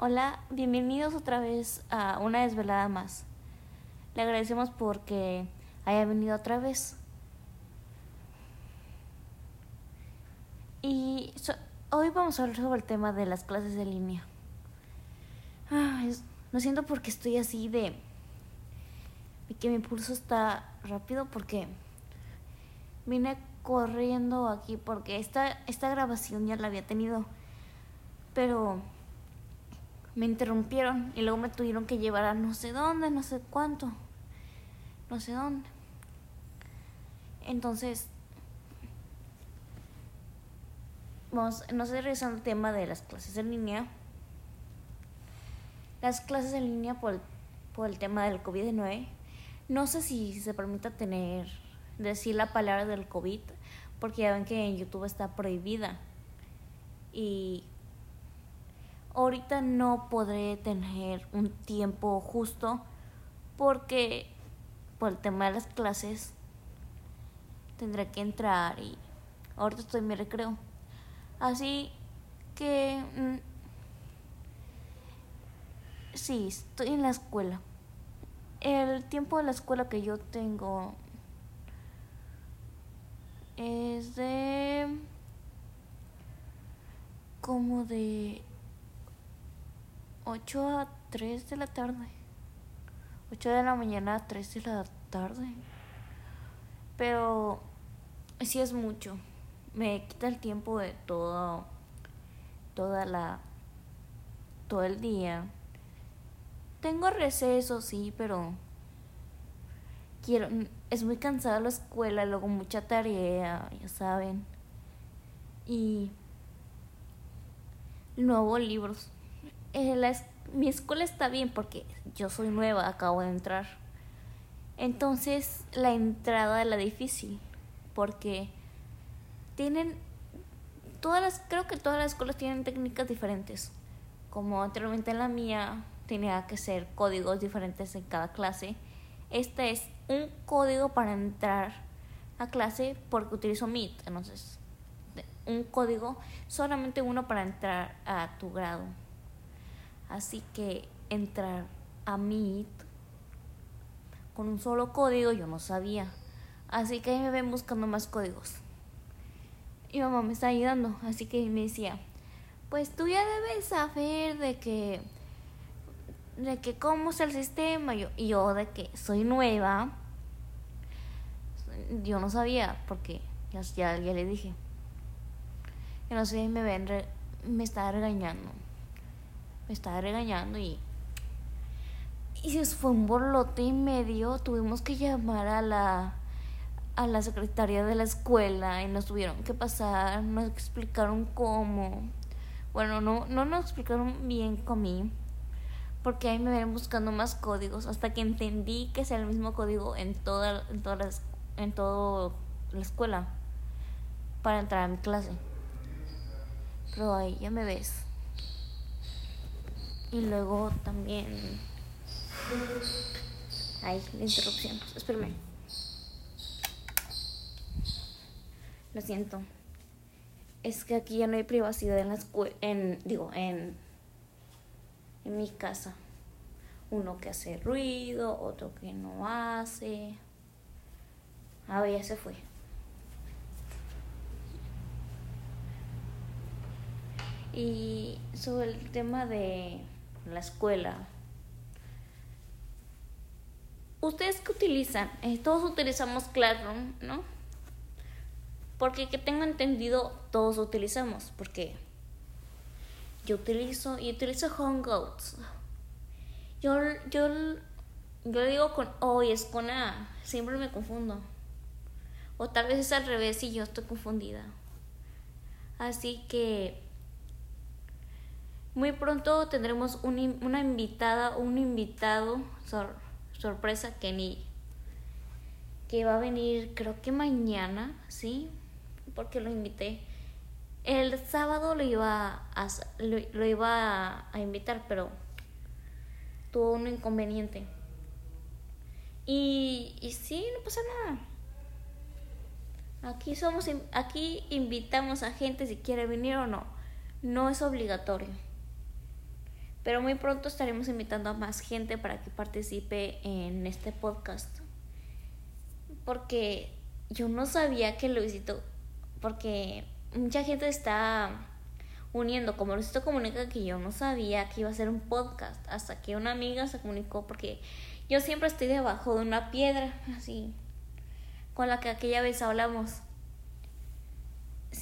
Hola, bienvenidos otra vez a una desvelada más. Le agradecemos porque haya venido otra vez. Y hoy vamos a hablar sobre el tema de las clases de línea. lo siento porque estoy así de que mi pulso está rápido porque vine corriendo aquí porque esta, esta grabación ya la había tenido. Pero me interrumpieron y luego me tuvieron que llevar a no sé dónde, no sé cuánto, no sé dónde. Entonces, vamos, no sé, regresando al tema de las clases en línea. Las clases en línea por por el tema del COVID-19, no sé si se permita tener, decir la palabra del COVID, porque ya ven que en YouTube está prohibida. Y ahorita no podré tener un tiempo justo porque por el tema de las clases tendré que entrar y ahorita estoy en mi recreo. Así que mm, sí, estoy en la escuela. El tiempo de la escuela que yo tengo es de como de 8 a 3 de la tarde. 8 de la mañana a 3 de la tarde. Pero sí es mucho. Me quita el tiempo de todo toda la todo el día. Tengo receso, sí, pero quiero es muy cansada la escuela, luego mucha tarea, ya saben. Y nuevos libros eh, mi escuela está bien porque yo soy nueva, acabo de entrar. Entonces la entrada es la difícil porque tienen todas las, creo que todas las escuelas tienen técnicas diferentes. Como anteriormente en la mía tenía que ser códigos diferentes en cada clase. Este es un código para entrar a clase porque utilizo Meet. Entonces, un código, solamente uno para entrar a tu grado. Así que entrar a Meet con un solo código yo no sabía. Así que ahí me ven buscando más códigos. Y mamá me está ayudando, así que me decía, pues tú ya debes saber de que de que cómo es el sistema yo, y yo de que soy nueva yo no sabía porque ya, ya, le dije y no sé me ven me estaba regañando me estaba regañando y y se fue un borlote y medio tuvimos que llamar a la a la secretaria de la escuela y nos tuvieron que pasar nos explicaron cómo. Bueno no no nos explicaron bien cómo porque ahí me ven buscando más códigos hasta que entendí que es el mismo código en toda en todas en toda la escuela para entrar a mi clase. Pero ahí ya me ves y luego también... Ay, la interrupción. Espérame. Lo siento. Es que aquí ya no hay privacidad en la escuela, en, digo, en, en mi casa. Uno que hace ruido, otro que no hace. Ah, ya se fue. Y sobre el tema de la escuela. ¿Ustedes qué utilizan? Eh, todos utilizamos Classroom, ¿no? Porque que tengo entendido, todos utilizamos. Porque yo utilizo y utilizo Hangouts. Yo, yo, yo digo con O y es con A. Siempre me confundo. O tal vez es al revés y yo estoy confundida. Así que muy pronto tendremos una invitada, un invitado sorpresa que ni que va a venir creo que mañana, ¿sí? Porque lo invité. El sábado lo iba a, lo, iba a, invitar, pero tuvo un inconveniente. Y, y sí, no pasa nada. Aquí somos aquí invitamos a gente si quiere venir o no. No es obligatorio. Pero muy pronto estaremos invitando a más gente para que participe en este podcast. Porque yo no sabía que Luisito, porque mucha gente está uniendo, como Luisito comunica que yo no sabía que iba a ser un podcast, hasta que una amiga se comunicó, porque yo siempre estoy debajo de una piedra, así, con la que aquella vez hablamos.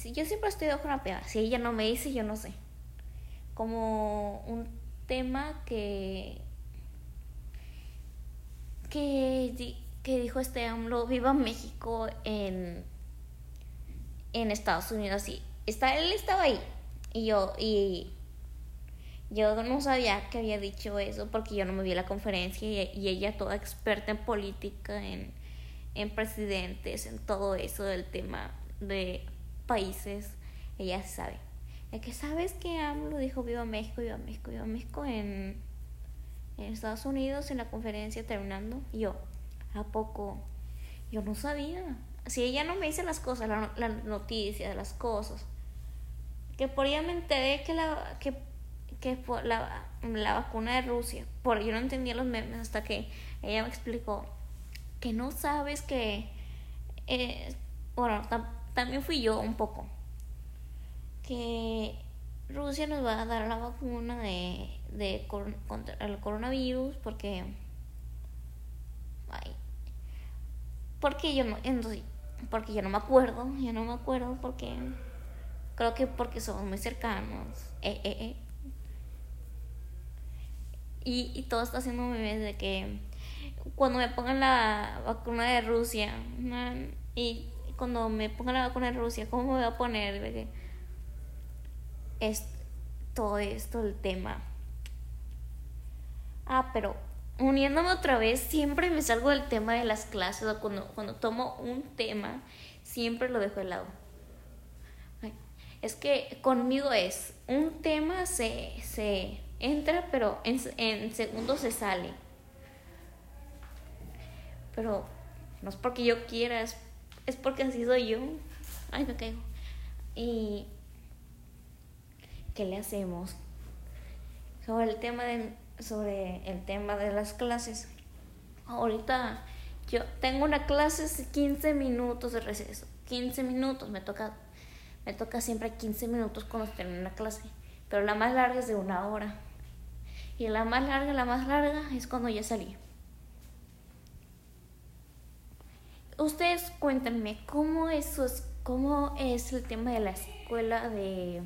Yo siempre estoy debajo de una piedra, si ella no me dice, yo no sé. Como un tema que que, que dijo este AMLO, viva México en, en Estados Unidos. Y está, él estaba ahí. Y yo, y yo no sabía que había dicho eso porque yo no me vi la conferencia y, ella toda experta en política, en, en presidentes, en todo eso del tema de países, ella sabe. Es que sabes que AMLO dijo viva México, viva México, viva México en, en Estados Unidos en la conferencia terminando. Y yo, ¿a poco? Yo no sabía. Si ella no me dice las cosas, la, la noticia de las cosas, que por ella me enteré que la, que, que la, la vacuna de Rusia, por yo no entendía los memes hasta que ella me explicó que no sabes que, eh, bueno, también fui yo un poco que Rusia nos va a dar la vacuna de, de contra el coronavirus porque ay, porque yo no entonces, porque yo no me acuerdo yo no me acuerdo porque creo que porque somos muy cercanos eh, eh, eh. Y, y todo está haciendo memes de que cuando me pongan la vacuna de Rusia y cuando me pongan la vacuna de Rusia cómo me voy a poner de que es todo esto, el tema. Ah, pero uniéndome otra vez, siempre me salgo del tema de las clases o cuando, cuando tomo un tema, siempre lo dejo de lado. Es que conmigo es, un tema se, se entra, pero en, en segundos se sale. Pero no es porque yo quiera, es, es porque así soy yo. Ay, me caigo. Y ¿qué le hacemos? Sobre el tema de, sobre el tema de las clases. Ahorita yo tengo una clase de 15 minutos de receso. 15 minutos, me toca, me toca siempre 15 minutos cuando termino una clase. Pero la más larga es de una hora. Y la más larga, la más larga es cuando ya salí. Ustedes cuéntenme, ¿cómo, es, ¿cómo es el tema de la escuela de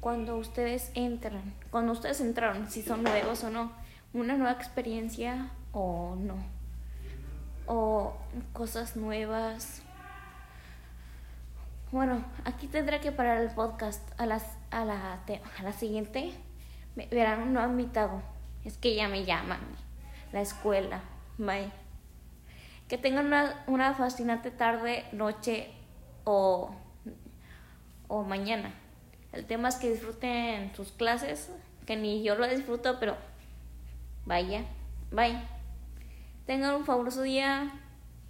cuando ustedes entran, cuando ustedes entraron, si son nuevos o no, una nueva experiencia o no, o cosas nuevas. Bueno, aquí tendré que parar el podcast a, las, a, la, a la siguiente. verán un nuevo invitado. Es que ya me llaman. La escuela. Bye. Que tengan una, una fascinante tarde, noche o, o mañana. El tema es que disfruten sus clases, que ni yo lo disfruto, pero vaya, bye. Tengan un fabuloso día.